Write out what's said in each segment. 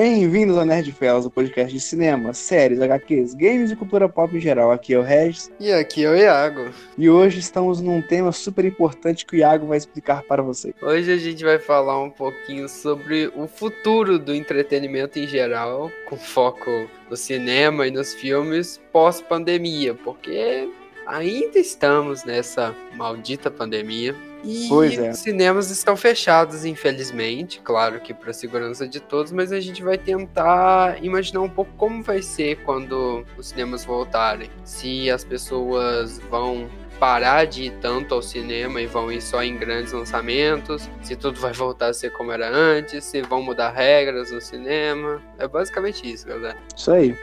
Bem-vindos ao Nerd Fellas, o podcast de cinema, séries, HQs, games e cultura pop em geral. Aqui é o Regis. E aqui é o Iago. E hoje estamos num tema super importante que o Iago vai explicar para você. Hoje a gente vai falar um pouquinho sobre o futuro do entretenimento em geral, com foco no cinema e nos filmes pós-pandemia, porque ainda estamos nessa maldita pandemia. E é. os cinemas estão fechados, infelizmente, claro que para segurança de todos, mas a gente vai tentar imaginar um pouco como vai ser quando os cinemas voltarem. Se as pessoas vão parar de ir tanto ao cinema e vão ir só em grandes lançamentos, se tudo vai voltar a ser como era antes, se vão mudar regras no cinema. É basicamente isso, galera. Isso aí.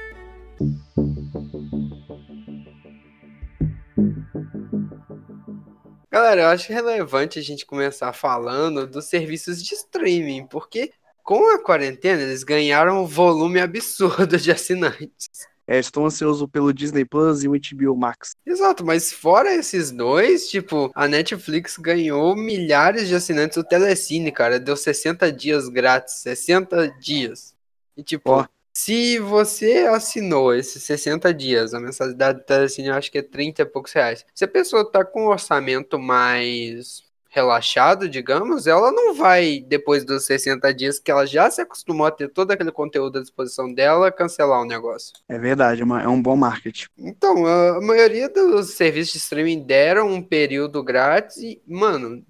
Galera, eu acho relevante a gente começar falando dos serviços de streaming, porque com a quarentena eles ganharam um volume absurdo de assinantes. É, estou ansioso pelo Disney Plus e o HBO Max. Exato, mas fora esses dois, tipo, a Netflix ganhou milhares de assinantes. O Telecine, cara, deu 60 dias grátis. 60 dias. E tipo, Ó. se você assinou esses 60 dias, a mensalidade do Telecine eu acho que é 30 e poucos reais. Se a pessoa tá com um orçamento mais relaxado, digamos, ela não vai, depois dos 60 dias que ela já se acostumou a ter todo aquele conteúdo à disposição dela, cancelar o negócio. É verdade, é, é um bom marketing. Então, a maioria dos serviços de streaming deram um período grátis e, mano,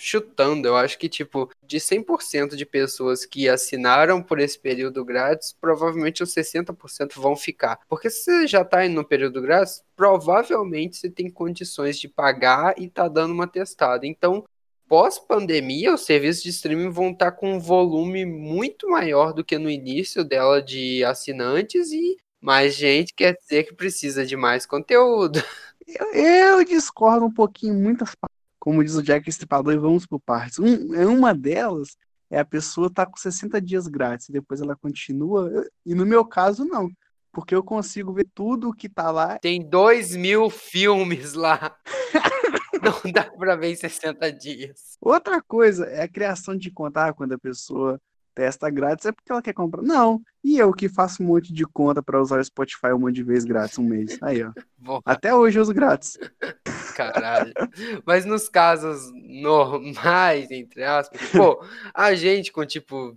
chutando, eu acho que, tipo, de 100% de pessoas que assinaram por esse período grátis, provavelmente os 60% vão ficar. Porque se você já tá indo no período grátis, provavelmente você tem condições de pagar e tá dando uma testada. Então, pós-pandemia, os serviços de streaming vão estar com um volume muito maior do que no início dela de assinantes e mais gente quer dizer que precisa de mais conteúdo. Eu, eu discordo um pouquinho muitas. Como diz o Jack Estripador, e vamos por partes. Um, é uma delas é a pessoa tá com 60 dias grátis e depois ela continua. E no meu caso, não. Porque eu consigo ver tudo que tá lá. Tem dois mil filmes lá. Não dá pra ver em 60 dias. Outra coisa é a criação de conta. Ah, quando a pessoa testa grátis é porque ela quer comprar. Não. E eu que faço um monte de conta para usar o Spotify um monte de vezes grátis um mês. Aí, ó. Porra, Até hoje eu uso grátis. caralho. Mas nos casos normais, entre aspas, pô, a gente com tipo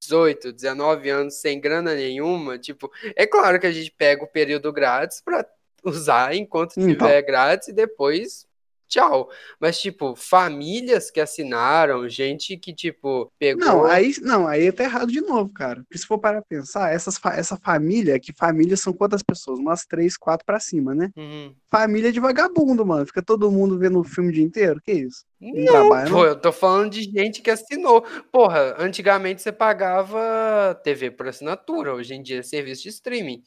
18, 19 anos sem grana nenhuma, tipo, é claro que a gente pega o período grátis pra usar enquanto Então. tiver grátis e depois tchau. Mas, tipo, famílias que assinaram, gente que, tipo, pegou. Não, aí, não, aí tá errado de novo, cara. Porque se for para pensar, essas, essa família, que famílias são quantas pessoas? Umas três, quatro pra cima, né? Uhum. Família de vagabundo, mano. Fica todo mundo vendo o filme o dia inteiro. Que isso? Não, trabalha, pô, não? eu tô falando de gente que assinou. Porra, antigamente você pagava TV por assinatura, hoje em dia é serviço de streaming.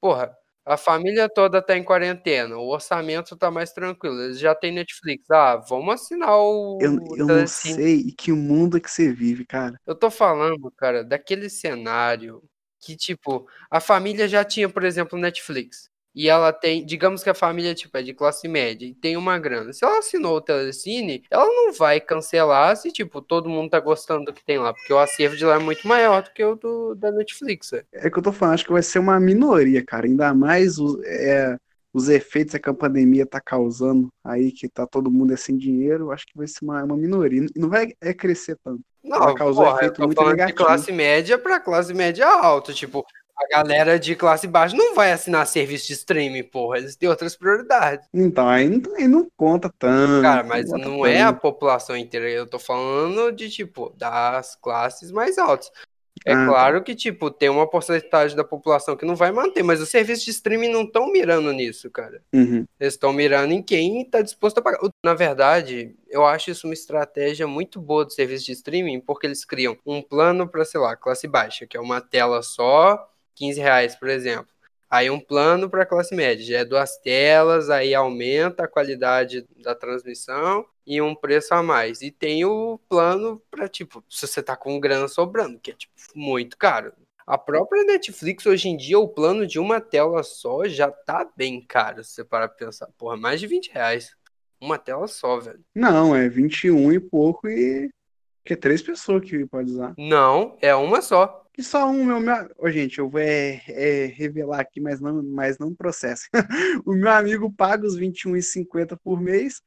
Porra, a família toda tá em quarentena, o orçamento tá mais tranquilo, eles já tem Netflix. Ah, vamos assinar o Eu, eu não sei em que mundo é que você vive, cara. Eu tô falando, cara, daquele cenário que, tipo, a família já tinha, por exemplo, Netflix. E ela tem, digamos que a família, tipo, é de classe média e tem uma grana. Se ela assinou o Telecine, ela não vai cancelar se, tipo, todo mundo tá gostando do que tem lá. Porque o acervo de lá é muito maior do que o do, da Netflix. é. É que eu tô falando, acho que vai ser uma minoria, cara. Ainda mais os, é, os efeitos que a pandemia tá causando aí, que tá todo mundo é sem dinheiro, eu acho que vai ser uma, uma minoria. E Não vai é, crescer tanto. Não, Ela causou porra, eu efeito tô muito falando de negativo. classe média pra classe média alta. Tipo, a galera de classe baixa não vai assinar serviço de streaming, porra. Eles têm outras prioridades. Então, aí não, aí não conta tanto. Cara, mas conta não é a população inteira. Eu tô falando de, tipo, das classes mais altas. É Ah, tá. claro que, tipo, tem uma porcentagem da população que não vai manter, mas os serviços de streaming não estão mirando nisso, cara. Uhum. Eles estão mirando em quem tá disposto a pagar. Na verdade, eu acho isso uma estratégia muito boa do serviço de streaming, porque eles criam um plano para, sei lá, classe baixa, que é uma tela só, 15 reais, por exemplo. Aí um plano para classe média, já é duas telas, aí aumenta a qualidade da transmissão e um preço a mais. E tem o plano para, tipo, se você tá com grana sobrando, que é, tipo, muito caro. A própria Netflix, hoje em dia, o plano de uma tela só já tá bem caro, se você parar pra pensar. Porra, mais de 20 reais. Uma tela só, velho. Não, é 21 e pouco e. Que é três pessoas que pode usar. Não, é uma só. Que só um, meu, meu... Ô, gente, eu vou é, é, revelar aqui, mas não, mas não processo. o meu amigo paga os R$21,50 por mês,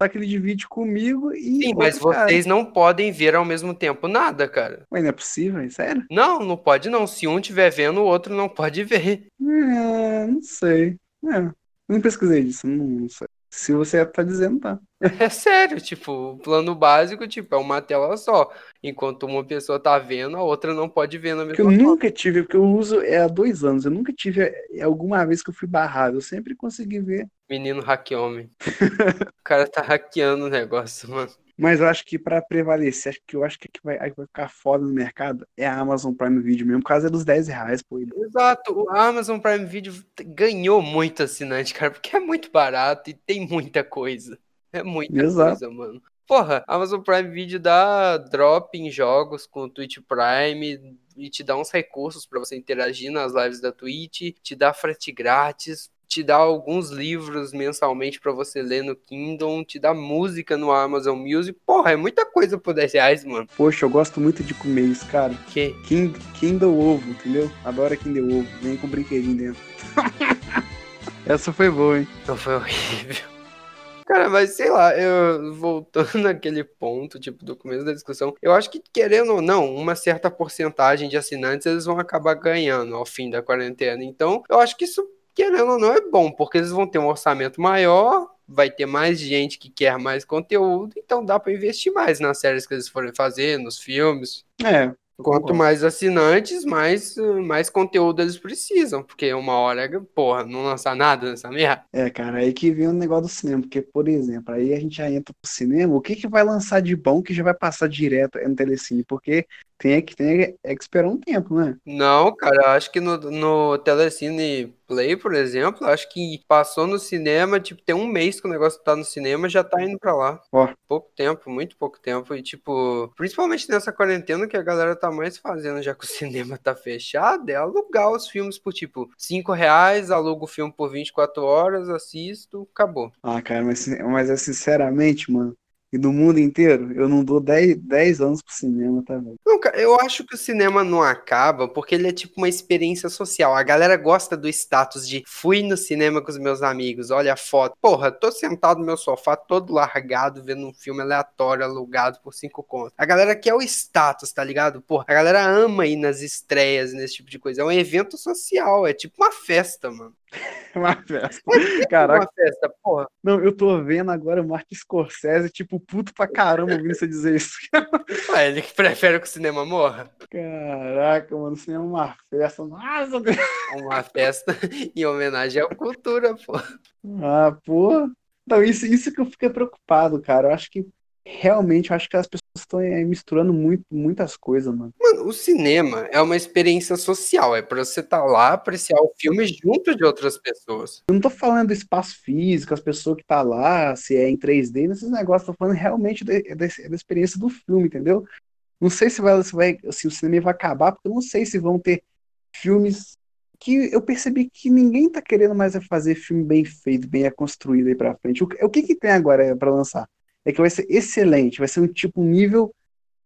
só que ele divide comigo e. Sim, mas vocês cara. não podem ver ao mesmo tempo nada, cara. Ué, não é possível, é sério? Não, não pode não. Se um estiver vendo, o outro não pode ver. É, não sei. É, não pesquisei disso, não, não sei. Se você tá dizendo, tá. É sério, tipo, o plano básico, tipo, é uma tela só. Enquanto uma pessoa tá vendo, a outra não pode ver na mesma Eu nunca tive, porque eu uso é há dois anos, eu nunca tive é, alguma vez que eu fui barrado, eu sempre consegui ver. Menino hackehomem. o cara tá hackeando o negócio, mano. Mas eu acho que para prevalecer, acho que eu acho que vai, vai ficar foda no mercado é a Amazon Prime Video mesmo, por causa dos 10 reais, pô. Exato, o Amazon Prime Video ganhou muito assinante, cara, porque é muito barato e tem muita coisa. É muita Exato. coisa, mano. Porra, Amazon Prime Video dá drop em jogos com o Twitch Prime e te dá uns recursos para você interagir nas lives da Twitch, te dá frete grátis te dá alguns livros mensalmente para você ler no Kindle, te dá música no Amazon Music. Porra, é muita coisa por 10 reais, mano. Poxa, eu gosto muito de comer isso, cara. Que? Kind, Kindle Ovo, entendeu? Adoro Kindle Ovo. Vem com brinquedinho dentro. Essa foi boa, hein? Não foi horrível. Cara, mas sei lá, eu voltando naquele ponto, tipo, do começo da discussão, eu acho que, querendo ou não, uma certa porcentagem de assinantes eles vão acabar ganhando ao fim da quarentena. Então, eu acho que isso querendo ou não, é bom, porque eles vão ter um orçamento maior, vai ter mais gente que quer mais conteúdo, então dá para investir mais nas séries que eles forem fazer, nos filmes. É. Quanto mais assinantes, mais, mais conteúdo eles precisam, porque uma hora, porra, não lançar nada nessa merda. É, cara, aí que vem o negócio do cinema, porque, por exemplo, aí a gente já entra pro cinema, o que que vai lançar de bom que já vai passar direto no telecine? Porque tem que, tem é que esperar um tempo, né? Não, cara, acho que no, no Telecine Play, por exemplo, acho que passou no cinema, tipo, tem um mês que o negócio tá no cinema já tá indo pra lá. Ó. Pouco tempo, muito pouco tempo. E, tipo, principalmente nessa quarentena que a galera tá mais fazendo, já que o cinema tá fechado, é alugar os filmes por, tipo, 5 reais, alugo o filme por 24 horas, assisto, acabou. Ah, cara, mas, mas é sinceramente, mano, e no mundo inteiro, eu não dou 10, 10 anos pro cinema, tá, cara, eu acho que o cinema não acaba porque ele é tipo uma experiência social. A galera gosta do status de fui no cinema com os meus amigos, olha a foto. Porra, tô sentado no meu sofá, todo largado, vendo um filme aleatório, alugado por 5 contos. A galera quer o status, tá ligado? Porra, a galera ama ir nas estreias, nesse tipo de coisa. É um evento social, é tipo uma festa, mano. uma festa. É Caraca. Uma festa, porra. Não, eu tô vendo agora o Martin Scorsese, tipo, puto pra caramba ouvindo você dizer isso. ah, ele que prefere que o cinema morra. Caraca, mano, o cinema é uma festa. Nossa, Deus. Uma festa em homenagem à cultura, pô. Ah, pô. Então, isso, isso que eu fiquei preocupado, cara. Eu acho que realmente eu acho que as pessoas estão é, misturando muito, muitas coisas, mano. Mano, o cinema é uma experiência social, é pra você estar tá lá, apreciar o filme junto de outras pessoas. Eu não tô falando do espaço físico, as pessoas que tá lá, se é em 3D, nesses negócios, tô falando realmente da, da, da experiência do filme, entendeu? Não sei se vai, se vai, se o cinema vai acabar, porque eu não sei se vão ter filmes que eu percebi que ninguém tá querendo mais fazer filme bem feito, bem construído aí pra frente. O, o que que tem agora para lançar? É que vai ser excelente, vai ser um tipo um nível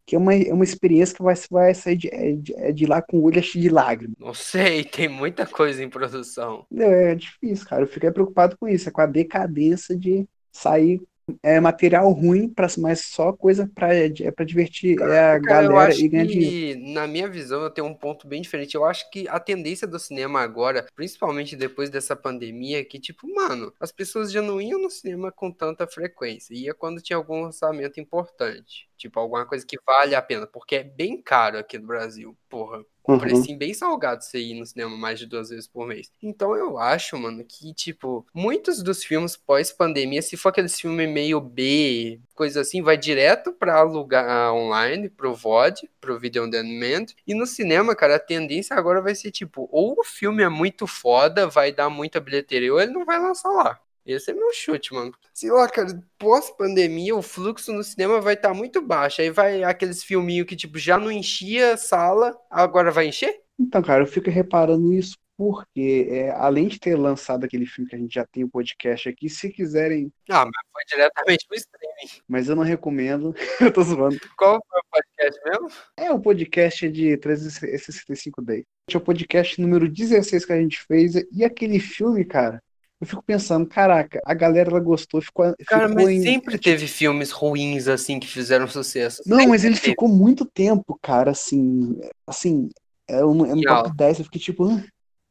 que é uma, é uma experiência que vai, vai sair de, é, de, é de lá com o olho cheio de lágrimas. Não sei, tem muita coisa em produção. É, é difícil, cara. Eu fiquei preocupado com isso, é com a decadência de sair é material ruim, pra, mas só coisa para é pra divertir é a cara, galera e ganhar dinheiro. Na minha visão, eu tenho um ponto bem diferente. Eu acho que a tendência do cinema agora, principalmente depois dessa pandemia, é que, tipo, mano, as pessoas já não iam no cinema com tanta frequência. Ia quando tinha algum lançamento importante. Tipo, alguma coisa que vale a pena, porque é bem caro aqui no Brasil. Porra, uhum. precinho bem salgado você ir no cinema mais de duas vezes por mês. Então eu acho, mano, que, tipo, muitos dos filmes pós-pandemia, se for aqueles filmes meio B, coisa assim, vai direto pra alugar online, pro VOD, pro Video On Demand. E no cinema, cara, a tendência agora vai ser, tipo, ou o filme é muito foda, vai dar muita bilheteria, ou ele não vai lançar lá. Esse é meu chute, mano. Sei lá, cara, pós-pandemia, o fluxo no cinema vai estar tá muito baixo. Aí vai aqueles filminhos que, tipo, já não enchia a sala, agora vai encher? Então, cara, eu fico reparando isso porque é, além de ter lançado aquele filme que a gente já tem o podcast aqui, se quiserem. Ah, mas foi diretamente no streaming. Mas eu não recomendo. eu tô zoando. Qual foi o podcast mesmo? É o podcast de 365 Days. É o podcast número 16 que a gente fez. E aquele filme, cara, eu fico pensando, caraca, a galera ela gostou, ficou. Cara, ficou mas em... sempre teve filmes ruins assim que fizeram sucesso. Não, Sempre mas ele teve. ficou muito tempo, cara, assim. Assim, é no, é no Em top alta. 10, eu fiquei tipo. "Hã?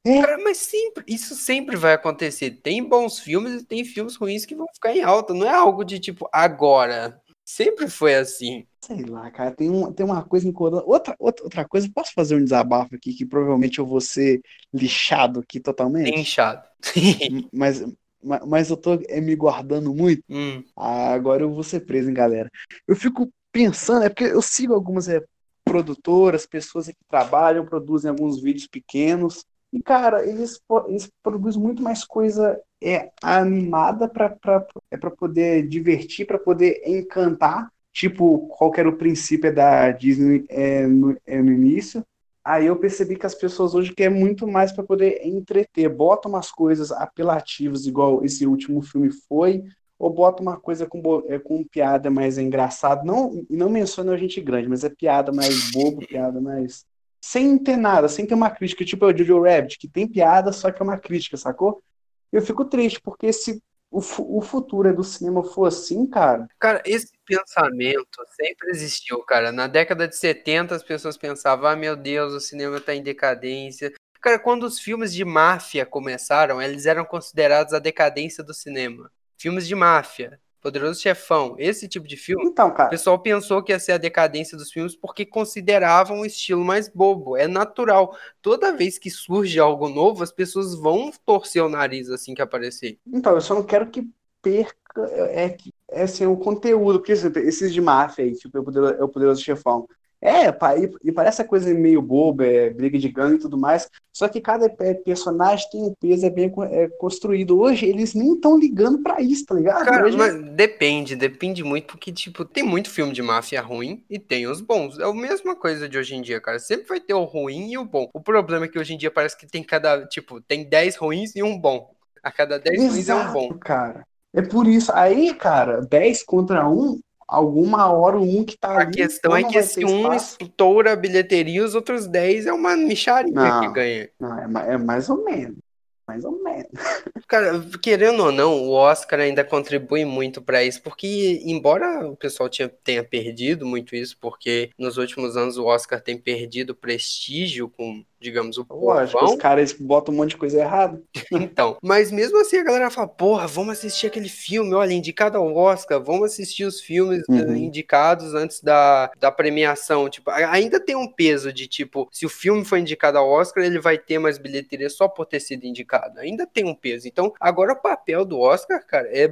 Cara, mas sempre, isso sempre vai acontecer. Tem bons filmes e tem filmes ruins que vão ficar em alta. Não é algo de tipo agora. Sempre foi assim. Sei lá, cara, tem, um, tem uma coisa incomodando. Outra, outra, outra coisa, posso fazer um desabafo aqui que provavelmente eu vou ser lixado aqui totalmente? Inchado. Mas, ma- mas eu tô é, me guardando muito. Hum, Ah, agora eu vou ser preso, hein, galera. Eu fico pensando, é porque eu sigo algumas é, produtoras, pessoas que trabalham, produzem alguns vídeos pequenos. E, cara, eles, eles produzem muito mais coisa é, animada para é para poder divertir, para poder encantar. Tipo, qual era o princípio da Disney é, no, é, no início. Aí eu percebi que as pessoas hoje querem muito mais para poder entreter. Bota umas coisas apelativas, igual esse último filme foi, ou bota uma coisa com, é, com piada mais engraçada. Não, não menciona a gente grande, mas é piada mais bobo, piada mais. Sem ter nada, sem ter uma crítica, tipo o Jojo Rabbit, que tem piada, só que é uma crítica, sacou? Eu fico triste, porque se o, o futuro do cinema for assim, cara, Cara, esse pensamento sempre existiu, cara. Na década de 70 as pessoas pensavam, ah, meu Deus, o cinema tá em decadência. Cara, quando os filmes de máfia começaram, eles eram considerados a decadência do cinema. Filmes de máfia, Poderoso Chefão, esse tipo de filme. então, O cara, pessoal pensou que ia ser a decadência dos filmes porque consideravam o estilo mais bobo. É natural. Toda vez que surge algo novo, as pessoas vão torcer o nariz assim que aparecer. Então, eu só não quero que perca é, que, é, assim, o conteúdo, porque assim, esses de máfia aí, tipo, é o poderoso, é o poderoso chefão. É, e, parece a coisa meio boba, é briga de gangue e tudo mais, só que cada pe- personagem tem um peso, é bem é, construído. Hoje eles nem estão ligando pra isso, tá ligado? Cara, Hoje, mas depende, depende muito, porque, tipo, tem muito filme de máfia ruim e tem os bons. É a mesma coisa de hoje em dia, cara. Sempre vai ter o ruim e o bom. O problema é que hoje em dia parece que tem cada, tipo, tem 10 ruins e um bom. A cada 10 ruins é um bom. Cara. É por isso. Aí, cara, 10 contra um, alguma hora um que tá A ali, questão ou é que esse um estoura a bilheteria e os outros 10 é uma micharia Não. que ganha. Não, é, é mais ou menos. Mais ou menos. Cara, querendo ou não, o Oscar ainda contribui muito pra isso, porque embora o pessoal tinha- tenha perdido muito isso, porque nos últimos anos o Oscar tem perdido prestígio com, digamos, o Lógico, os povão, caras botam um monte de coisa errada. então. Mas mesmo assim a galera fala, porra, vamos assistir aquele filme, olha, indicado ao Oscar, vamos assistir os filmes eh, Uhum. indicados antes da, da premiação. Tipo, ainda tem um peso de tipo, se o filme foi indicado ao Oscar, ele vai ter mais bilheteria só por ter sido indicado. Ainda tem um peso. Então, agora o papel do Oscar, cara, é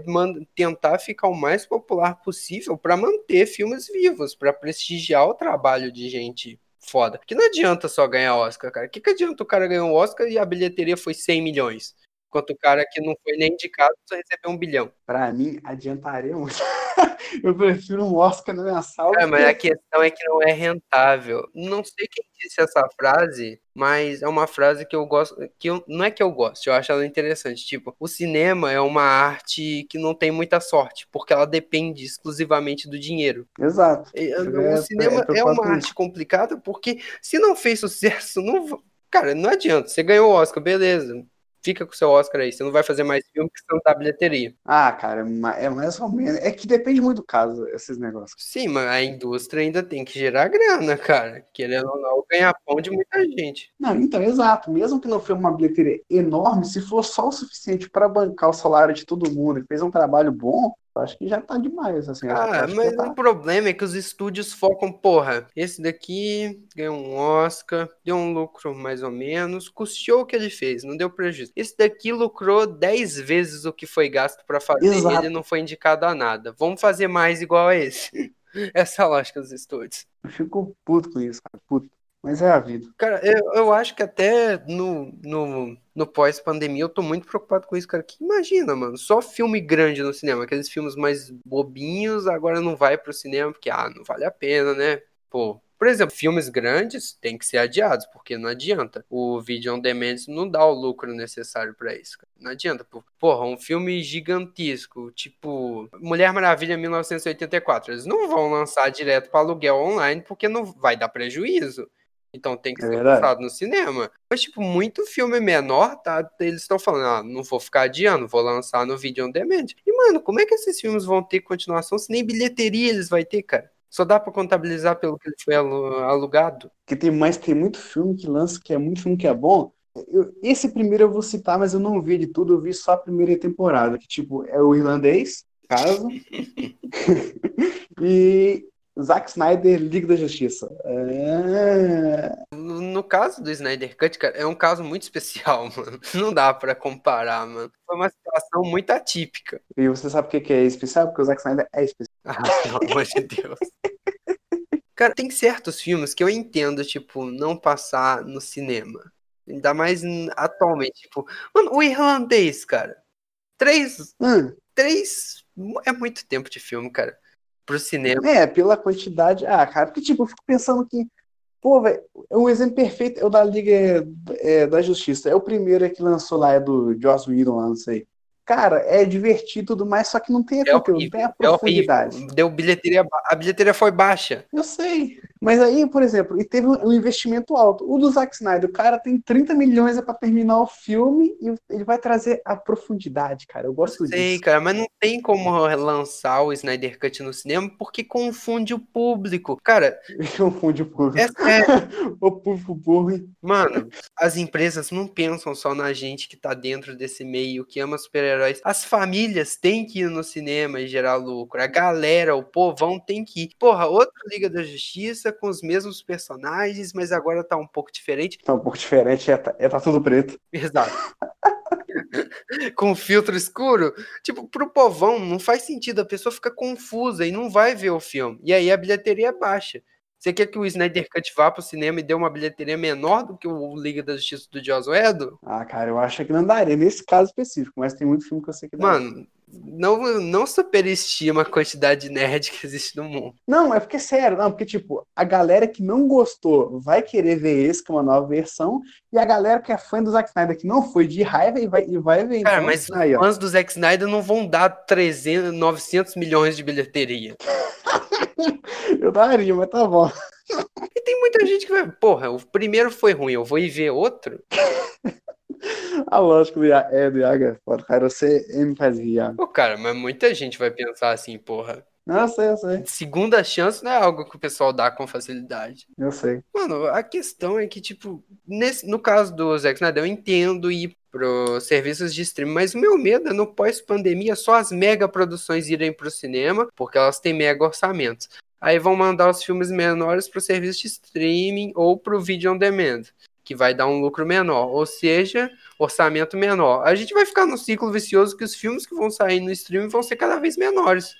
tentar ficar o mais popular possível pra manter filmes vivos, pra prestigiar o trabalho de gente foda. Que não adianta só ganhar Oscar, cara. Que, que adianta o cara ganhar um Oscar e a bilheteria foi 100 milhões? Enquanto o cara que não foi nem indicado só recebeu um bilhão. Pra mim, adiantaria muito. Eu prefiro um Oscar na minha sala. É, mas a que- questão é que não é rentável. Não sei quem disse essa frase, mas é uma frase que eu gosto, que eu, não é que eu gosto, eu acho ela interessante. Tipo, o cinema é uma arte que não tem muita sorte, porque ela depende exclusivamente do dinheiro. Exato. E, É, O cinema é, é é uma arte complicada porque se não fez sucesso, não, cara, não adianta. Você ganhou o Oscar, beleza. Fica com o seu Oscar aí. Você não vai fazer mais filme que você não dá bilheteria. Ah, cara, é é mais ou menos. É que depende muito do caso, esses negócios. Sim, mas a indústria ainda tem que gerar grana, cara. Querendo ou não, ganhar pão de muita gente. Não, então, exato. Mesmo que não foi uma bilheteria enorme, se for só o suficiente para bancar o salário de todo mundo e fez um trabalho bom, acho que já tá demais, assim. Ah, mas tá. o problema é que os estúdios focam, porra, esse daqui ganhou um Oscar, deu um lucro mais ou menos, custeou o que ele fez, não deu prejuízo. Esse daqui lucrou 10 vezes o que foi gasto pra fazer e Exato. ele não foi indicado a nada. Vamos fazer mais igual a esse. Essa é a lógica dos estúdios. Eu fico puto com isso, cara. Puto. Mas é a vida. Cara, eu, eu acho que até no, no, no pós-pandemia eu tô muito preocupado com isso, cara. Que imagina, mano, só filme grande no cinema, aqueles filmes mais bobinhos agora não vai pro cinema porque, ah, não vale a pena, né? Pô, Por exemplo, filmes grandes têm que ser adiados, porque não adianta. O vídeo on demand não dá o lucro necessário para isso. Cara. Não adianta. Porra, um filme gigantesco, tipo Mulher Maravilha 1984. Eles não vão lançar direto para aluguel online porque não vai dar prejuízo. Então tem que é ser verdade. lançado no cinema. Mas, tipo, muito filme menor, tá? Eles estão falando, ah, não vou ficar adiando, vou lançar no vídeo on demand. E, mano, como é que esses filmes vão ter continuação se nem bilheteria eles vão ter, cara? Só dá para contabilizar pelo que ele foi alugado. Que tem mais, tem muito filme que lança, que é muito filme que é bom. Eu, esse primeiro eu vou citar, mas eu não vi de tudo, eu vi só a primeira temporada, que tipo, é o irlandês, caso. e Zack Snyder, Liga da Justiça. É... No, caso do Snyder Cut, cara, é um caso muito especial, mano. Não dá para comparar, mano. Foi uma situação muito atípica. E você sabe por que é especial? Porque o Zack Snyder é especial. Ah, pelo amor de Deus. Cara, tem certos filmes que eu entendo, tipo, não passar no cinema. Ainda mais atualmente, tipo, mano, o irlandês, cara. Três. Hum. Três. É muito tempo de filme, cara pro cinema. É, pela quantidade. Ah, cara, porque tipo, eu fico pensando que. Pô, velho, é um exemplo perfeito é o da Liga é, da Justiça. É o primeiro que lançou lá, é do Joss Whedon lá, não sei. Cara, é divertido tudo mais, só que não tem a é conteúdo, não tem a é profundidade. É Deu bilheteria, a bilheteria foi baixa. Eu sei. Mas aí, por exemplo, e teve um investimento alto. O do Zack Snyder, o cara tem 30 milhões para terminar o filme e ele vai trazer a profundidade, cara. Eu gosto eu sei, disso. cara, mas não tem como lançar o Snyder Cut no cinema porque confunde o público. Cara, confunde o público. É, é... o público burro. Mano, as empresas não pensam só na gente que tá dentro desse meio, que ama super super-heróis. As famílias têm que ir no cinema e gerar lucro. A galera, o povão tem que ir. Porra, outra Liga da Justiça com os mesmos personagens, mas agora tá um pouco diferente. Tá um pouco diferente, é, tá, é tá tudo preto. Exato. com filtro escuro, tipo, pro povão não faz sentido, a pessoa fica confusa e não vai ver o filme. E aí a bilheteria é baixa. Você quer que o Snyder Cut vá pro cinema e dê uma bilheteria menor do que o Liga da Justiça do Joss Whedon? Ah, cara, eu acho que não daria nesse caso específico, mas tem muito filme que eu sei que dá. Mano, não, não superestima a quantidade de nerd que existe no mundo. Não, é porque, sério, não, porque, tipo, a galera que não gostou vai querer ver esse, que é uma nova versão, e a galera que é fã do Zack Snyder, que não foi de raiva, e vai, e vai ver. Cara, então, mas aí, os fãs do Zack Snyder não vão dar 300, 900 milhões de bilheteria. eu daria, mas tá bom. E tem muita gente que vai, porra, o primeiro foi ruim, eu vou ir ver outro? A lógica do Iago, é do Iago é foda, cara. Você me faz rir, Pô, cara, mas muita gente vai pensar assim, porra. Não, eu sei, eu sei. Segunda chance não é algo que o pessoal dá com facilidade. Eu sei. Mano, a questão é que, tipo, nesse, no caso do Zack Snyder, eu entendo ir pros serviços de streaming, mas o meu medo é no pós-pandemia só as mega produções irem pro cinema, porque elas têm mega orçamentos. Aí vão mandar os filmes menores pro serviço de streaming ou pro vídeo on demand que vai dar um lucro menor, ou seja, orçamento menor. A gente vai ficar no ciclo vicioso que os filmes que vão sair no streaming vão ser cada vez menores.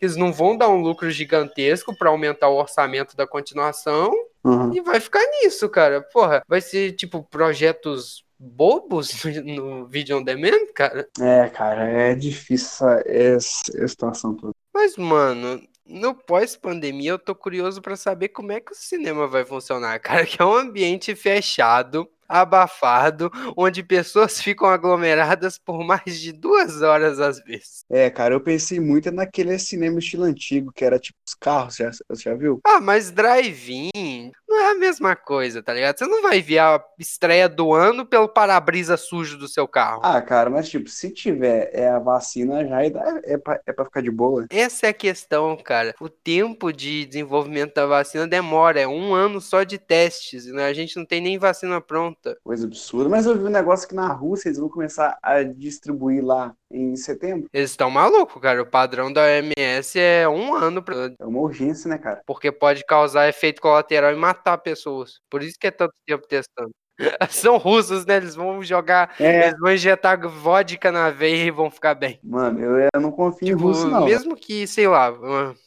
Eles não vão dar um lucro gigantesco para aumentar o orçamento da continuação uhum. e vai ficar nisso, cara. Porra, vai ser tipo projetos bobos no vídeo on demand, cara. É, cara, é difícil essa, essa situação toda. Mas, mano, no pós-pandemia, eu tô curioso para saber como é que o cinema vai funcionar, cara. Que é um ambiente fechado, abafado, onde pessoas ficam aglomeradas por mais de duas horas às vezes. É, cara, eu pensei muito naquele cinema estilo antigo, que era tipo os carros, já, você já viu? Ah, mas drive-in não é a mesma coisa, tá ligado? Você não vai ver a estreia do ano pelo para-brisa sujo do seu carro. Ah, cara, mas tipo, se tiver é, a vacina já é, é, pra, é pra ficar de boa. Essa é a questão, cara. O tempo de desenvolvimento da vacina demora, é um ano só de testes, né? A gente não tem nem vacina pronta. Coisa absurda, mas eu vi um negócio que na Rússia eles vão começar a distribuir lá em setembro. Eles estão malucos, cara. O padrão da OMS é um ano. Pra... É uma urgência, né, cara? Porque pode causar efeito colateral e matar pessoas. Por isso que é tanto tempo testando. São russos, né? Eles vão jogar, é. eles vão injetar vodka na veia e vão ficar bem. Mano, eu, eu não confio tipo, em russo, não. Mesmo que, sei lá,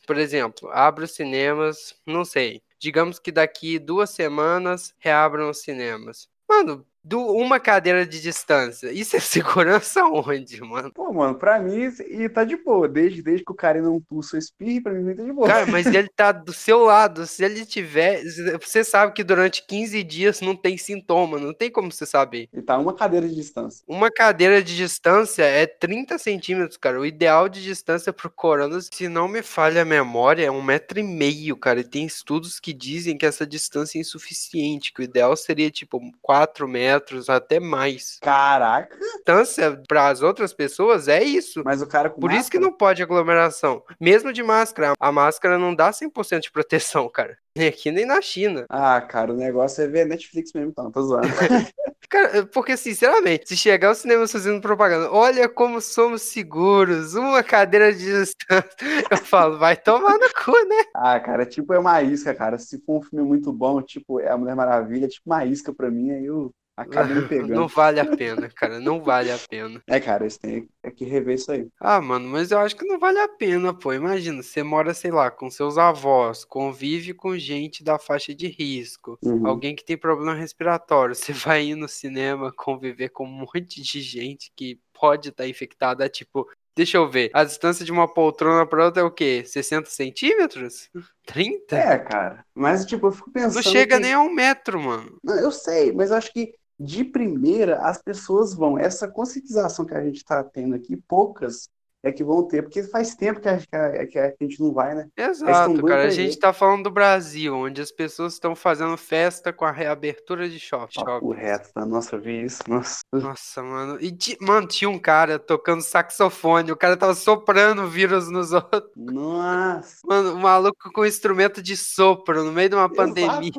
por exemplo, abra os cinemas, não sei. Digamos que daqui duas semanas reabram os cinemas. Mano, do uma cadeira de distância. Isso é segurança onde, mano? Pô, mano, pra mim, e tá de boa. Desde, desde que o cara não pulsa o espirro, pra mim tá de boa. Cara, mas ele tá do seu lado. Se ele tiver. Você sabe que durante 15 dias não tem sintoma. Não tem como você saber. E tá uma cadeira de distância. Uma cadeira de distância é 30 centímetros, cara. O ideal de distância pro corona, se não me falha a memória, é um metro e meio, cara. E tem estudos que dizem que essa distância é insuficiente. Que o ideal seria, tipo, 4 metros, até mais. Caraca! Distância para as outras pessoas é isso. Mas o cara com Por máscara, isso que não pode aglomeração. Mesmo de máscara. A máscara não dá 100% de proteção, cara. Nem aqui, nem na China. Ah, cara, o negócio é ver Netflix mesmo, então, tô zoando. Cara, porque, sinceramente, se chegar ao cinema fazendo propaganda, olha como somos seguros, uma cadeira de distância, eu falo, vai tomar no cu, né? ah, cara, tipo, é uma isca, cara. Se for um filme muito bom, tipo, é a Mulher Maravilha, é tipo uma isca pra mim, aí eu acabo me pegando. Não vale a pena, cara, não vale a pena. É, cara, eles têm é que rever isso aí. Ah, mano, mas eu acho que não vale a pena, pô. Imagina, você mora, sei lá, com seus avós, convive com gente da faixa de risco, Uhum. alguém que tem problema respiratório. Você vai ir no cinema conviver com um monte de gente que pode estar infectada, tipo. Deixa eu ver. A distância de uma poltrona para outra é o quê? 60 centímetros? 30? É, cara. Mas, tipo, eu fico pensando. Não chega que- nem a um metro, mano. Não, eu sei, mas eu acho que de primeira as pessoas vão. Essa conscientização que a gente tá tendo aqui, poucas é que vão ter, porque faz tempo que a, que a- que a gente não vai, né? Exato, cara. A gente ver. tá falando do Brasil, onde as pessoas estão fazendo festa com a reabertura de shop. Papo reto, tá? Nossa, eu vi isso. Nossa. Nossa, mano. E, mano, tinha um cara tocando saxofone. O cara tava soprando vírus nos outros. Nossa. Mano, o maluco com instrumento de sopro no meio de uma pandemia.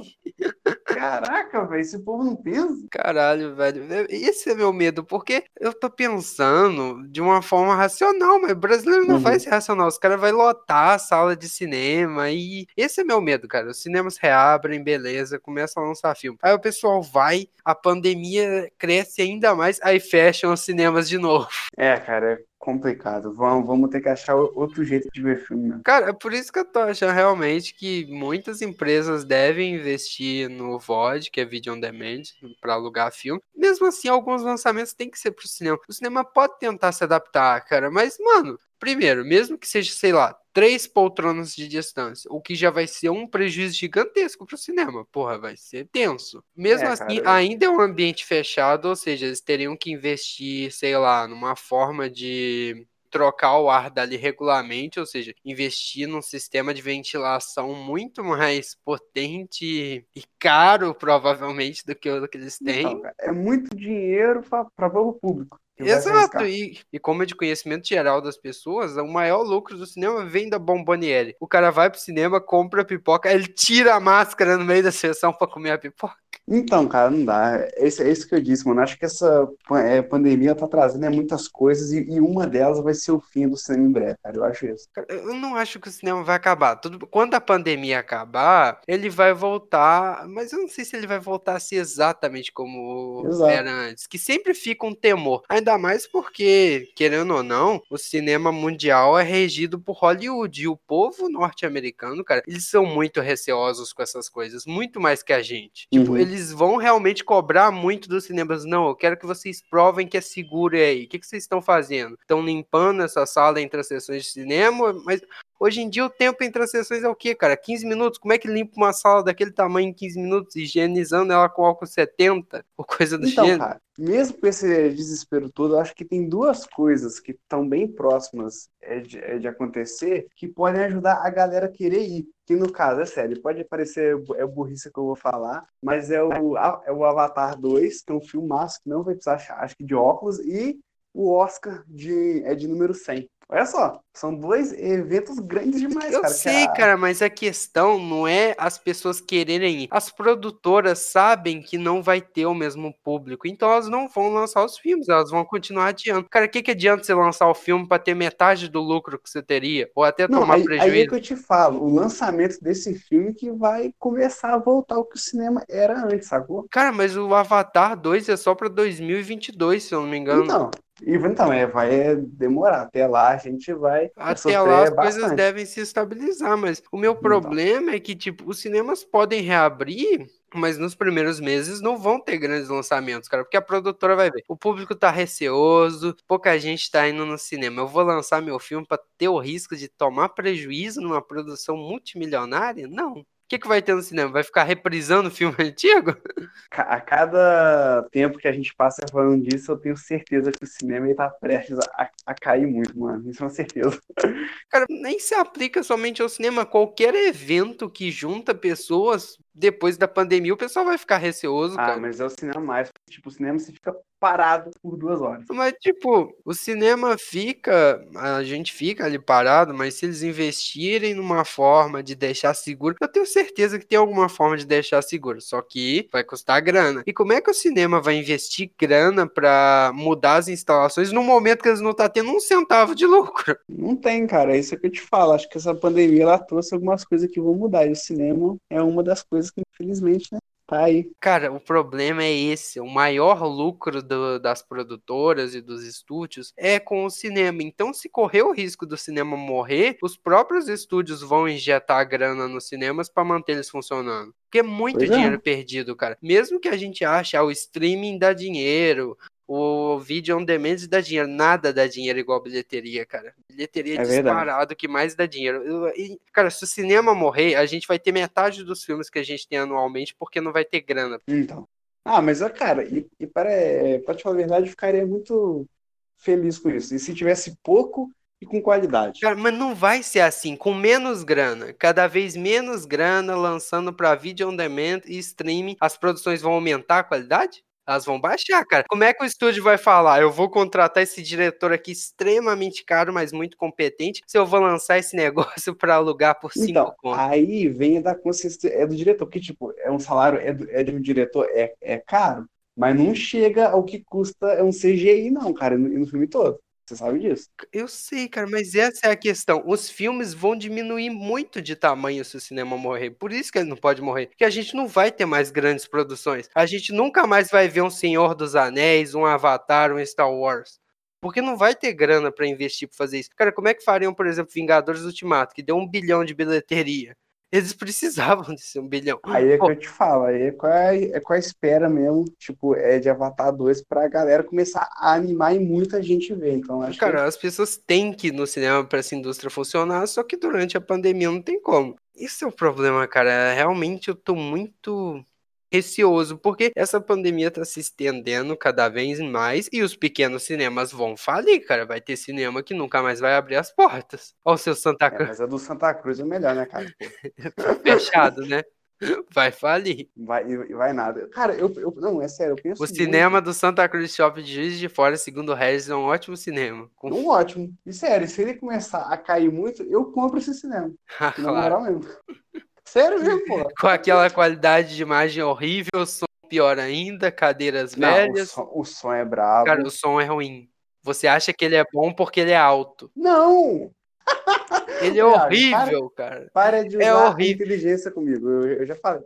Caraca, velho, esse povo não pensa. Caralho, velho. Esse é meu medo, porque eu tô pensando de uma forma racional, mas o brasileiro não Uhum. faz racional. Os caras vão lotar a sala de cinema e esse é meu medo, cara. Os cinemas reabrem, beleza, começam a lançar filme. Aí o pessoal vai, a pandemia cresce ainda mais, aí fecham os cinemas de novo. É, cara, complicado. Vamos, vamos ter que achar outro jeito de ver filme. né? Cara, é por isso que eu tô achando realmente que muitas empresas devem investir no VOD, que é Video on Demand, para alugar filme. Mesmo assim, alguns lançamentos têm que ser pro cinema. O cinema pode tentar se adaptar, cara, mas, mano, primeiro, mesmo que seja, sei lá, três poltronas de distância, o que já vai ser um prejuízo gigantesco pro cinema. Porra, vai ser tenso. Mesmo É, assim, cara. ainda é um ambiente fechado, ou seja, eles teriam que investir, sei lá, numa forma de trocar o ar dali regularmente, ou seja, investir num sistema de ventilação muito mais potente e caro, provavelmente, do que o que eles têm. Então, cara, é muito dinheiro para o público. Exato, e, e como é de conhecimento geral das pessoas, o maior lucro do cinema vem da Bomboniere. O cara vai pro cinema, compra pipoca, ele tira a máscara no meio da sessão pra comer a pipoca. Então, cara, não dá. Esse, é isso que eu disse, mano. Acho que essa é, pandemia tá trazendo é, muitas coisas e, e uma delas vai ser o fim do cinema em breve, cara. Eu acho isso. Cara, Eu não acho que o cinema vai acabar. Tudo, quando a pandemia acabar, ele vai voltar, mas eu não sei se ele vai voltar a ser exatamente como Exato. era antes, que sempre fica um temor. Ainda mais porque, querendo ou não, o cinema mundial é regido por Hollywood e o povo norte-americano, cara, eles são muito receosos com essas coisas, muito mais que a gente. Tipo, Uhum. eles vão realmente cobrar muito dos cinemas. Não, eu quero que vocês provem que é seguro aí. O que, que vocês estão fazendo? Estão limpando essa sala entre as sessões de cinema, mas hoje em dia o tempo entre as sessões é o quê, cara? 15 minutos? Como é que limpa uma sala daquele tamanho em 15 minutos, higienizando ela com álcool 70? Ou coisa do Então, gênero? cara, mesmo com esse desespero todo, eu acho que tem duas coisas que estão bem próximas é, de, é, de acontecer que podem ajudar a galera a querer ir. Que no caso, é sério, pode parecer é burrice que eu vou falar, mas é o, é o Avatar 2, que é um filmaço que não vai precisar, achar, acho que de óculos, e o Oscar de, é de número 100. Olha só, são dois eventos grandes demais, Eu cara. que sei, cara, mas a questão não é as pessoas quererem ir. As produtoras sabem que não vai ter o mesmo público, então elas não vão lançar os filmes, elas vão continuar adiando. Cara, o que, que adianta você lançar o filme pra ter metade do lucro que você teria? Ou até Não, tomar aí, aí é prejuízo? que eu te falo, o lançamento desse filme que vai começar a voltar ao que o cinema era antes, sacou? Cara, mas o Avatar 2 é só pra 2022, se eu não me engano. Então, E então, é, vai demorar. Até lá a gente vai. Até lá as bastante. coisas devem se estabilizar, mas o meu então. problema então. é que, tipo, os cinemas podem reabrir mas nos primeiros meses não vão ter grandes lançamentos, cara, porque a produtora vai ver. O público tá receoso, pouca gente tá indo no cinema. Eu vou lançar meu filme para ter o risco de tomar prejuízo numa produção multimilionária? Não que, que vai ter no cinema? Vai ficar reprisando filme antigo? A cada tempo que a gente passa falando disso, eu tenho certeza que o cinema está prestes a, a, cair muito, mano. Isso é uma certeza. Cara, nem se aplica somente ao cinema. Qualquer evento que junta pessoas depois da pandemia, o pessoal vai ficar receoso, ah, cara. mas é o cinema mais. Tipo, o cinema você fica parado por duas horas. Mas, tipo, o cinema fica, a gente fica ali parado, mas se eles investirem numa forma de deixar seguro, eu tenho certeza que tem alguma forma de deixar seguro, só que vai custar grana. E como é que o cinema vai investir grana para mudar as instalações no momento que eles não tá tendo um centavo de lucro? Não tem, cara, é isso que eu te falo. Acho que essa pandemia ela trouxe algumas coisas que vão mudar, e o cinema é uma das coisas que, infelizmente, né, Tá aí. Cara, o problema é esse. O maior lucro do, das produtoras e dos estúdios é com o cinema. Então, se correr o risco do cinema morrer, os próprios estúdios vão injetar grana nos cinemas para manter eles funcionando. Porque é muito pois é. dinheiro é. perdido, cara. Mesmo que a gente ache, ah, o streaming dá dinheiro, o vídeo on demand dá dinheiro, nada dá dinheiro igual bilheteria, cara. Bilheteria é disparado que mais dá dinheiro. E, cara, se o cinema morrer, a gente vai ter metade dos filmes que a gente tem anualmente porque não vai ter grana. Então. Ah, mas, cara, e, e para, para te falar a verdade, eu ficaria muito feliz com isso. E se tivesse pouco e com qualidade. Cara, mas não vai ser assim, com menos grana, cada vez menos grana lançando para vídeo on demand e streaming, as produções vão aumentar a qualidade? Elas vão baixar, cara. Como é que o estúdio vai falar? Eu vou contratar esse diretor aqui extremamente caro, mas muito competente, se eu vou lançar esse negócio para alugar por cinco então, contos. Aí vem da consciência é do diretor, porque, tipo, é um salário, é, do, é de um diretor, é, é caro, mas não chega ao que custa um CGI, não, cara, no, no filme todo. Você sabe disso? Eu sei, cara, mas essa é a questão. Os filmes vão diminuir muito de tamanho se o cinema morrer. Por isso que ele não pode morrer. Porque a gente não vai ter mais grandes produções. A gente nunca mais vai ver um Senhor dos Anéis, um Avatar, um Star Wars. Porque não vai ter grana para investir para fazer isso. Cara, como é que fariam, por exemplo, Vingadores Ultimato, que deu um bilhão de bilheteria? Eles precisavam desse um bilhão. Aí é Pô. que eu te falo, aí é com, a, é com a espera mesmo, tipo, é de Avatar 2 pra galera começar a animar e muita gente ver. Então, acho Cara, que... as pessoas têm que ir no cinema pra essa indústria funcionar, só que durante a pandemia não tem como. Isso é o problema, cara. Realmente eu tô muito receoso, porque essa pandemia tá se estendendo cada vez mais e os pequenos cinemas vão falir, cara. Vai ter cinema que nunca mais vai abrir as portas. Olha o seu Santa é, Cruz. É, mas a do Santa Cruz é melhor, né, cara? Fechado, né? Vai falir. Vai, vai nada. Cara, eu, eu não, é sério, eu penso. O muito... cinema do Santa Cruz Shopping de Juiz de Fora, segundo o Regis, é um ótimo cinema. Com... Um ótimo. E sério, se ele começar a cair muito, eu compro esse cinema. Ah, claro. mesmo. Sério mesmo, pô. Com aquela qualidade de imagem horrível, som pior ainda, cadeiras Não, velhas. O som, o som, é brabo. Cara, o som é ruim. Você acha que ele é bom porque ele é alto. Não! Ele é horrível, para, cara. Para de é usar é horrível. inteligência comigo, eu, eu já falei.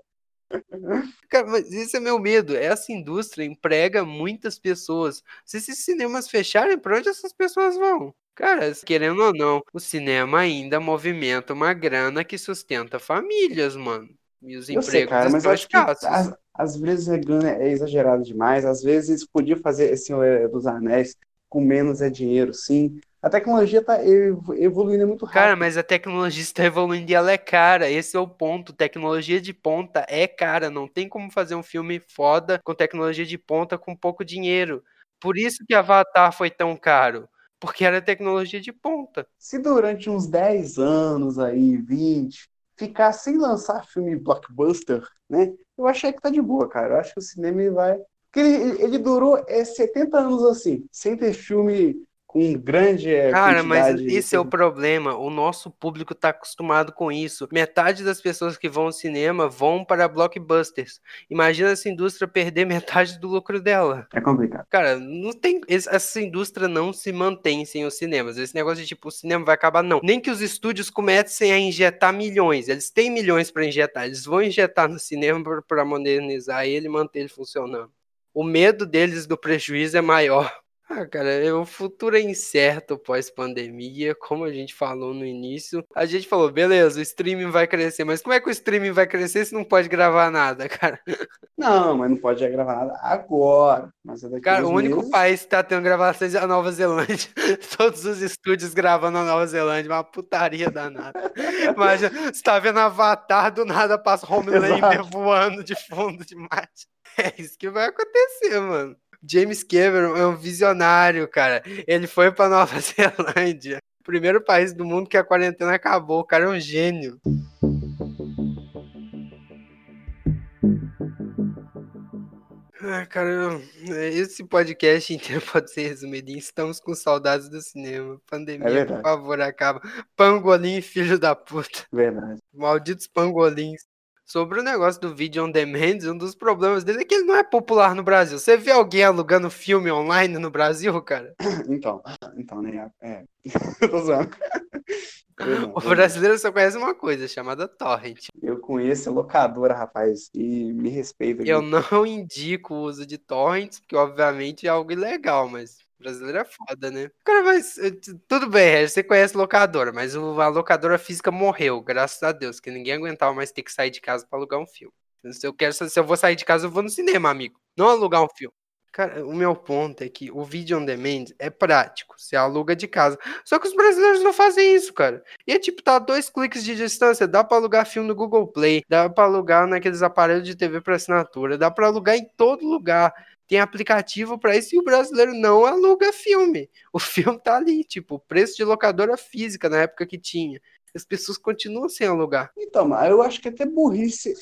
Cara, mas isso é meu medo. Essa indústria emprega muitas pessoas. Se esses cinemas fecharem, para onde essas pessoas vão? Cara, querendo ou não, o cinema ainda movimenta uma grana que sustenta famílias, mano. E os eu empregos sei, cara, mas acho que às, às vezes a grana é exagerado demais. Às vezes podia fazer esse dos anéis com menos é dinheiro, sim. A tecnologia está evoluindo muito rápido. Cara, mas a tecnologia está evoluindo e ela é cara. Esse é o ponto. Tecnologia de ponta é cara. Não tem como fazer um filme foda com tecnologia de ponta com pouco dinheiro. Por isso que Avatar foi tão caro porque era tecnologia de ponta. Se durante uns 10 anos aí, 20, ficar sem lançar filme blockbuster, né? Eu achei que tá de boa, cara. Eu acho que o cinema vai. Porque ele, ele durou é, 70 anos assim, sem ter filme com grande é, Cara, mas esse é o problema. O nosso público tá acostumado com isso. Metade das pessoas que vão ao cinema vão para blockbusters. Imagina essa indústria perder metade do lucro dela. É complicado. Cara, não tem essa indústria não se mantém sem os cinemas. Esse negócio de tipo o cinema vai acabar não. Nem que os estúdios comecem a injetar milhões. Eles têm milhões para injetar. Eles vão injetar no cinema para modernizar ele e manter ele funcionando. O medo deles do prejuízo é maior Ah, cara, o futuro é incerto pós-pandemia, como a gente falou no início. A gente falou, beleza, o streaming vai crescer, mas como é que o streaming vai crescer se não pode gravar nada, cara? Não, mas não pode gravar nada agora. Mas é Cara, o único meses. país que tá tendo gravações é a Nova Zelândia. Todos os estúdios gravando na Nova Zelândia, uma putaria danada. Mas você tá vendo Avatar, do nada passa Homelander voando de fundo de Marte. É isso que vai acontecer, mano. James Cameron é um visionário, cara. Ele foi pra Nova Zelândia. Primeiro país do mundo que a quarentena acabou. O cara é um gênio. Ah, cara, esse podcast inteiro pode ser resumido em Estamos com saudades do cinema. Pandemia, É por favor, acaba. Pangolim, filho da puta. Verdade. Malditos pangolins. Sobre o negócio do vídeo on demand, um dos problemas dele é que ele não é popular no Brasil. Você vê alguém alugando filme online no Brasil, cara? Então, então, né? É. Tô zoando. Não, O brasileiro só conhece uma coisa, chamada torrent. eu conheço a locadora, rapaz, e me respeita. Eu não indico o uso de torrents, porque obviamente é algo ilegal, mas brasileiro é foda, né? Cara, mas eh, tudo bem, você conhece locadora, mas a locadora física morreu, graças a Deus, que ninguém aguentava mais ter que sair de casa pra alugar um filme. Se eu quero, se eu vou sair de casa, eu vou no cinema, amigo. Não alugar um filme. Cara, o meu ponto é que o vídeo on demand é prático, você aluga de casa. Só que os brasileiros não fazem isso, cara. E é tipo, tá a dois cliques de distância, dá pra alugar filme no Google Play, dá pra alugar naqueles aparelhos de TV por assinatura, dá pra alugar em todo lugar. Tem aplicativo pra isso e o brasileiro não aluga filme. O filme tá ali, tipo, preço de locadora física na época que tinha. As pessoas continuam sem alugar. Então, mas eu acho que até burrice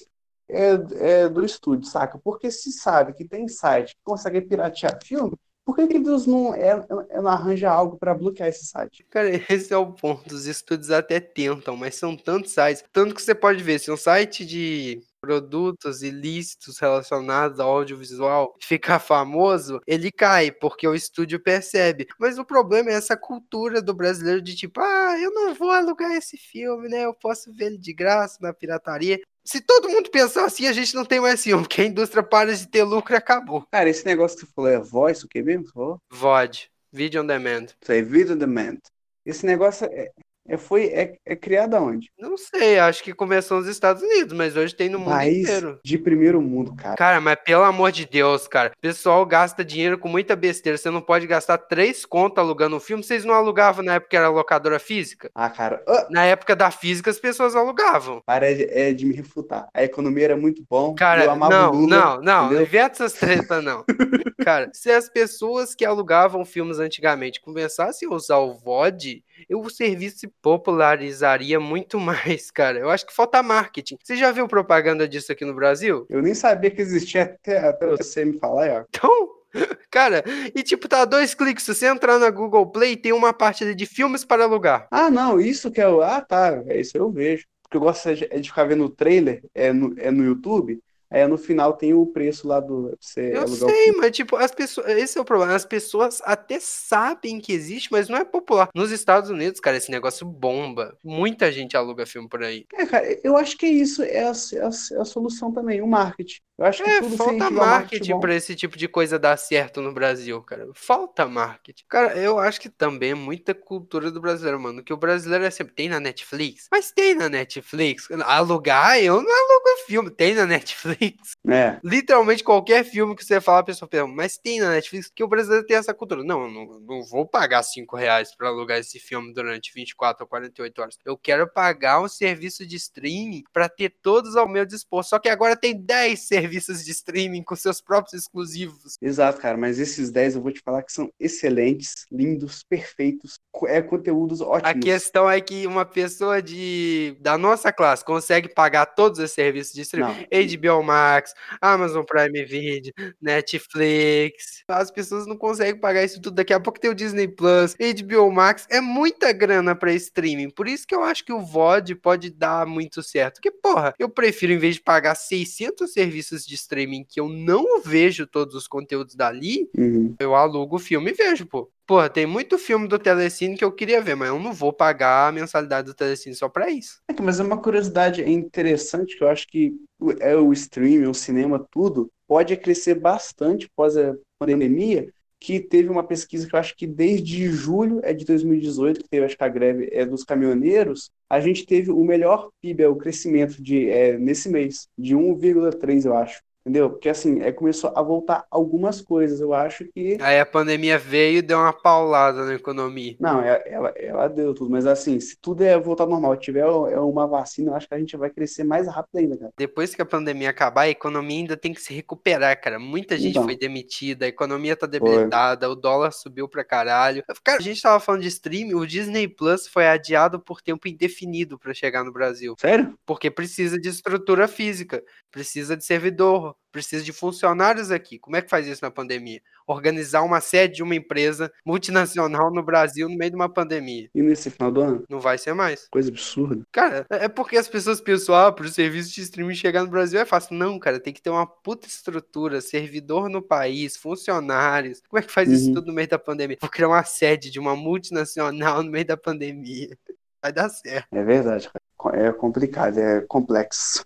é, é do estúdio, saca? Porque se sabe que tem site que consegue piratear filme, por que que eles não, é, é, não arranja algo para bloquear esse site? Cara, esse é o ponto. Os estúdios até tentam, mas são tantos sites. Tanto que você pode ver, se um site de produtos ilícitos relacionados ao audiovisual ficar famoso, ele cai, porque o estúdio percebe. Mas o problema é essa cultura do brasileiro de tipo, ah, eu não vou alugar esse filme, né? Eu posso ver ele de graça na pirataria. Se todo mundo pensar assim, a gente não tem mais filme, porque a indústria para de ter lucro e acabou. Cara, esse negócio que você falou é voice, o que mesmo? Falou? VOD, Video on Demand. Isso aí, video demand. Esse negócio é, é, foi, é, é criado aonde? Não sei, acho que começou nos Estados Unidos, mas hoje tem no mundo inteiro. de primeiro mundo, cara. Cara, mas pelo amor de Deus, cara. O pessoal gasta dinheiro com muita besteira. Você não pode gastar três contas alugando um filme. Vocês não alugavam na época que era locadora física? Ah, cara, Na época da física, as pessoas alugavam. para de, é de me refutar. A economia era muito bom. eu Cara, amava não, Lula, não, não, não inventa essas tretas, não. Cara, se as pessoas que alugavam filmes antigamente começassem a usar o VOD, o serviço se popularizaria muito mais, cara. Eu acho que falta marketing. Você já viu propaganda disso aqui no Brasil? Eu nem sabia que existia até, até você me falar, ó. Então, cara, e tipo, tá dois cliques. Se você entrar na Google Play, tem uma parte de filmes para alugar. Ah, não, isso que é o. Ah, tá, é isso eu vejo. Porque eu gosto de, é de ficar vendo o trailer, é no, é no YouTube, aí no final tem o preço lá do. Você Eu sei, mas tipo, as pessoas, esse é o problema. As pessoas até sabem que existe, mas não é popular. Nos Estados Unidos, cara, esse negócio bomba. Muita gente aluga filme por aí. É, cara, eu acho que isso é a, é a- é a solução também, o marketing. Eu acho que É, tudo falta marketing bom. pra esse tipo de coisa dar certo no Brasil, cara. Falta marketing. Cara, eu acho que também é muita cultura do brasileiro, mano. Que o brasileiro é sempre. Tem na Netflix? Mas tem na Netflix. Alugar, eu não alugo filme. Tem na Netflix. É, Literalmente qualquer filme que você fala, a pessoa pergunta, mas tem na Netflix? Que o brasileiro tem essa cultura. Não, eu não, não vou pagar 5 reais pra alugar esse filme durante 24 ou 48 horas. Eu quero pagar um serviço de streaming pra ter todos ao meu dispor. Só que agora tem 10 serviços de streaming com seus próprios exclusivos. exato, cara, mas esses 10 eu vou te falar que são excelentes, lindos, perfeitos, é conteúdos A ótimos. questão é que uma pessoa de da nossa classe consegue pagar todos os serviços de streaming. Não, HBO Max, Amazon Prime Video, Netflix. As pessoas não conseguem pagar isso tudo. Daqui a pouco tem o Disney Plus, HBO Max. É muita grana pra streaming. Por isso que eu acho que o VOD pode dar muito certo. Porque, porra, eu prefiro, em vez de pagar 600 serviços de streaming que eu não vejo todos os conteúdos dali, uhum. eu alugo o filme e vejo, pô. Porra, tem muito filme do Telecine que eu queria ver, mas eu não vou pagar a mensalidade do Telecine só pra isso. É mas é uma curiosidade interessante que eu acho que é o streaming, o cinema, tudo pode crescer bastante após a pandemia, que teve uma pesquisa que eu acho que desde julho é de 2018, que teve acho que a greve é dos caminhoneiros, a gente teve o melhor PIB, é o crescimento de é, nesse mês, de 1,3, eu acho. Entendeu? Porque assim, é, começou a voltar algumas coisas. Eu acho que. Aí a pandemia veio e deu uma paulada na economia. Não, ela, ela, ela deu tudo. Mas assim, se tudo é voltar ao normal, tiver é uma vacina, eu acho que a gente vai crescer mais rápido ainda, cara. Depois que a pandemia acabar, a economia ainda tem que se recuperar, cara. Muita gente então, foi demitida, a economia tá debilitada, foi. o dólar subiu pra caralho. Cara, a gente tava falando de streaming, o Disney Plus foi adiado por tempo indefinido para chegar no Brasil. Sério? Porque precisa de estrutura física, precisa de servidor, precisa de funcionários aqui. Como é que faz isso na pandemia? Organizar uma sede de uma empresa multinacional no Brasil no meio de uma pandemia. E nesse final do ano? Não vai ser mais. Coisa absurda. Cara, é porque as pessoas pensam, ah, pro serviço de streaming chegar no Brasil é fácil. Não, cara, tem que ter uma puta estrutura, servidor no país, funcionários. Como é que faz uhum. isso tudo no meio da pandemia? Vou criar uma sede de uma multinacional no meio da pandemia. Vai dar certo. É verdade, cara. É complicado, é complexo.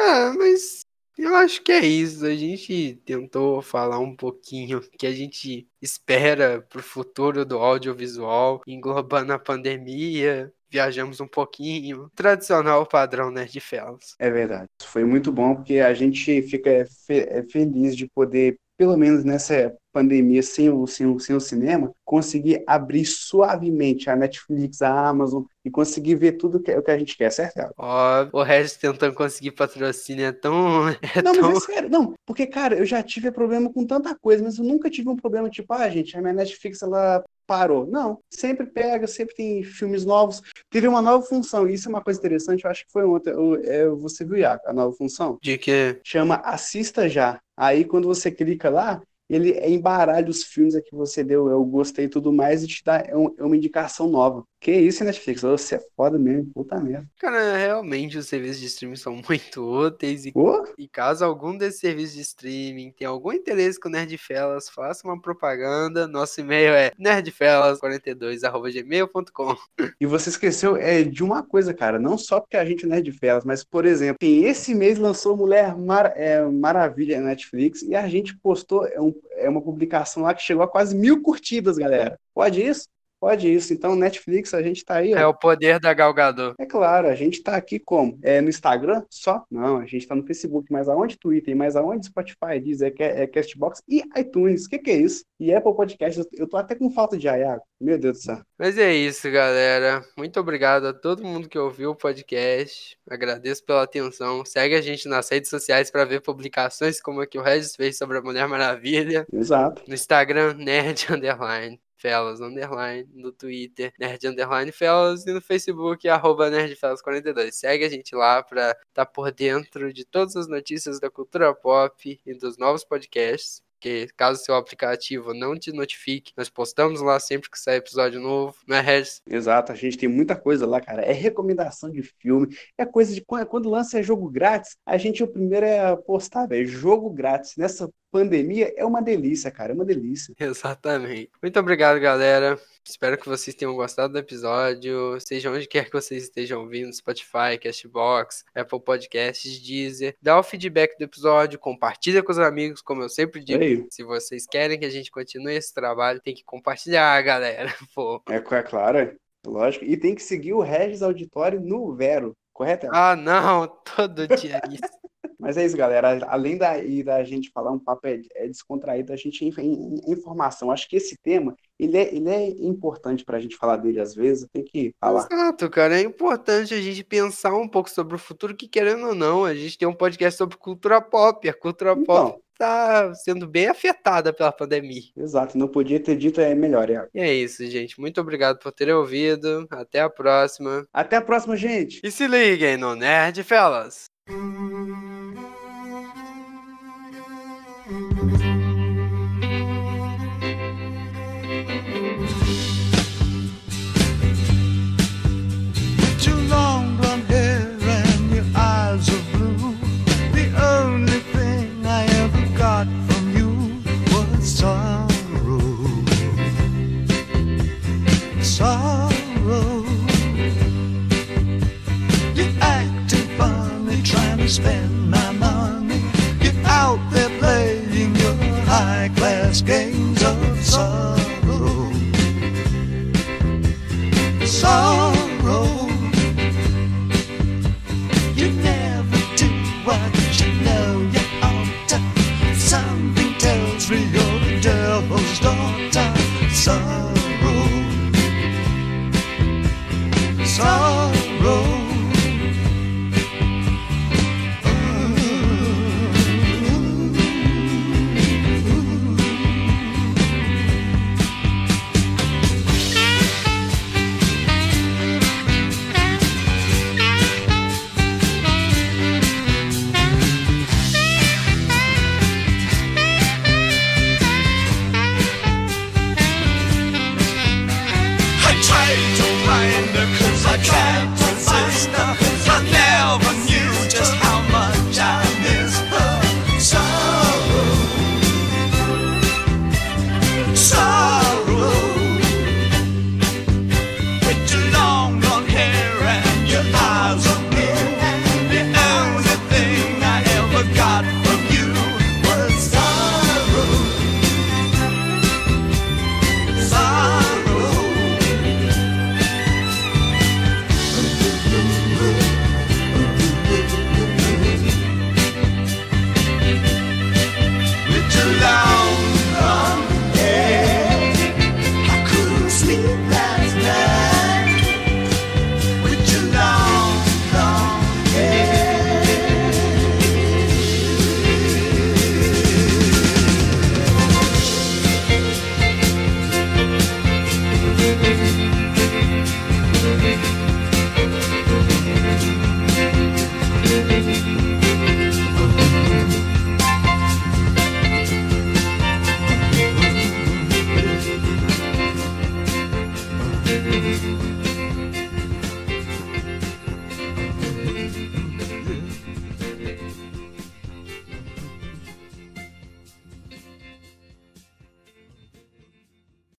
Cara, mas eu acho que é isso. A gente tentou falar um pouquinho que a gente espera pro futuro do audiovisual, englobando a pandemia. Viajamos um pouquinho. Tradicional padrão Nerd Fellas. É verdade. Foi muito bom porque a gente fica fe é feliz de poder, pelo menos nessa pandemia sem o, sem, o, sem o cinema, conseguir abrir suavemente a Netflix, a Amazon e conseguir ver tudo que, o que a gente quer, certo? Ó, o Regis tentando conseguir patrocínio é tão. É não, tão... mas é sério, não, porque, cara, eu já tive problema com tanta coisa, mas eu nunca tive um problema tipo, ah, gente, a minha Netflix ela parou. Não, sempre pega, sempre tem filmes novos. Teve uma nova função, e isso é uma coisa interessante, eu acho que foi ontem. É, você viu, Iaco, a nova função? De quê? Chama Assista Já. Aí quando você clica lá, ele embaralha os filmes que você deu, eu gostei e tudo mais, e te dá é, é uma indicação nova. Que isso, Netflix? Você é foda mesmo, puta merda. Cara, realmente os serviços de streaming são muito úteis. E, oh? e caso algum desses serviços de streaming tenha algum interesse com Nerdfellas, faça uma propaganda. Nosso e-mail é nerdfellas42.gmail.com. E você esqueceu é, de uma coisa, cara. Não só porque a gente é Nerdfellas, mas, por exemplo, esse mês lançou Mulher Mar é, Maravilha na Netflix e a gente postou é, um, é uma publicação lá que chegou a quase mil curtidas, galera. Pode isso? Pode isso. Então, Netflix, a gente tá aí. Ó. É o poder da Galgador. É claro, a gente tá aqui como? É no Instagram só? Não, a gente tá no Facebook, mas aonde Twitter, mas aonde Spotify diz é, é Castbox e iTunes. O que, que é isso? E Apple Podcast, eu tô até com falta de aiago. Meu Deus do céu. Mas é isso, galera. Muito obrigado a todo mundo que ouviu o podcast. Agradeço pela atenção. Segue a gente nas redes sociais para ver publicações como a que o Regis fez sobre a Mulher Maravilha. Exato. No Instagram, Nerd Underline. Fellas Underline, no Twitter, Nerd Underline Fellas e no Facebook, arroba NerdFellas42. Segue a gente lá pra estar tá por dentro de todas as notícias da cultura pop e dos novos podcasts porque caso seu aplicativo não te notifique, nós postamos lá sempre que sai episódio novo, não é, Regis? Exato, a gente tem muita coisa lá, cara. É recomendação de filme, é coisa de quando lança é jogo grátis, a gente o primeiro é postar, velho, jogo grátis. Nessa pandemia é uma delícia, cara, é uma delícia. Exatamente. Muito obrigado, galera. Espero que vocês tenham gostado do episódio. Seja onde quer que vocês estejam ouvindo, Spotify, Castbox, Apple Podcasts, Deezer. Dá o feedback do episódio, compartilha com os amigos, como eu sempre digo. Ei. Se vocês querem que a gente continue esse trabalho, tem que compartilhar, galera. Pô. É, é claro, é. lógico. E tem que seguir o Regis Auditório no Vero, correto? Ah, não, todo dia isso. Mas é isso, galera. Além da, da gente falar um papo é, é descontraído, a gente em, informação. Acho que esse tema ele é, ele é importante para a gente falar dele às vezes. Tem que falar. Exato, cara. É importante a gente pensar um pouco sobre o futuro, que querendo ou não, a gente tem um podcast sobre cultura pop. A cultura então, pop tá sendo bem afetada pela pandemia. Exato, não podia ter dito é melhor, é. E é isso, gente. Muito obrigado por terem ouvido. Até a próxima. Até a próxima, gente. E se liguem no Nerd Fellas.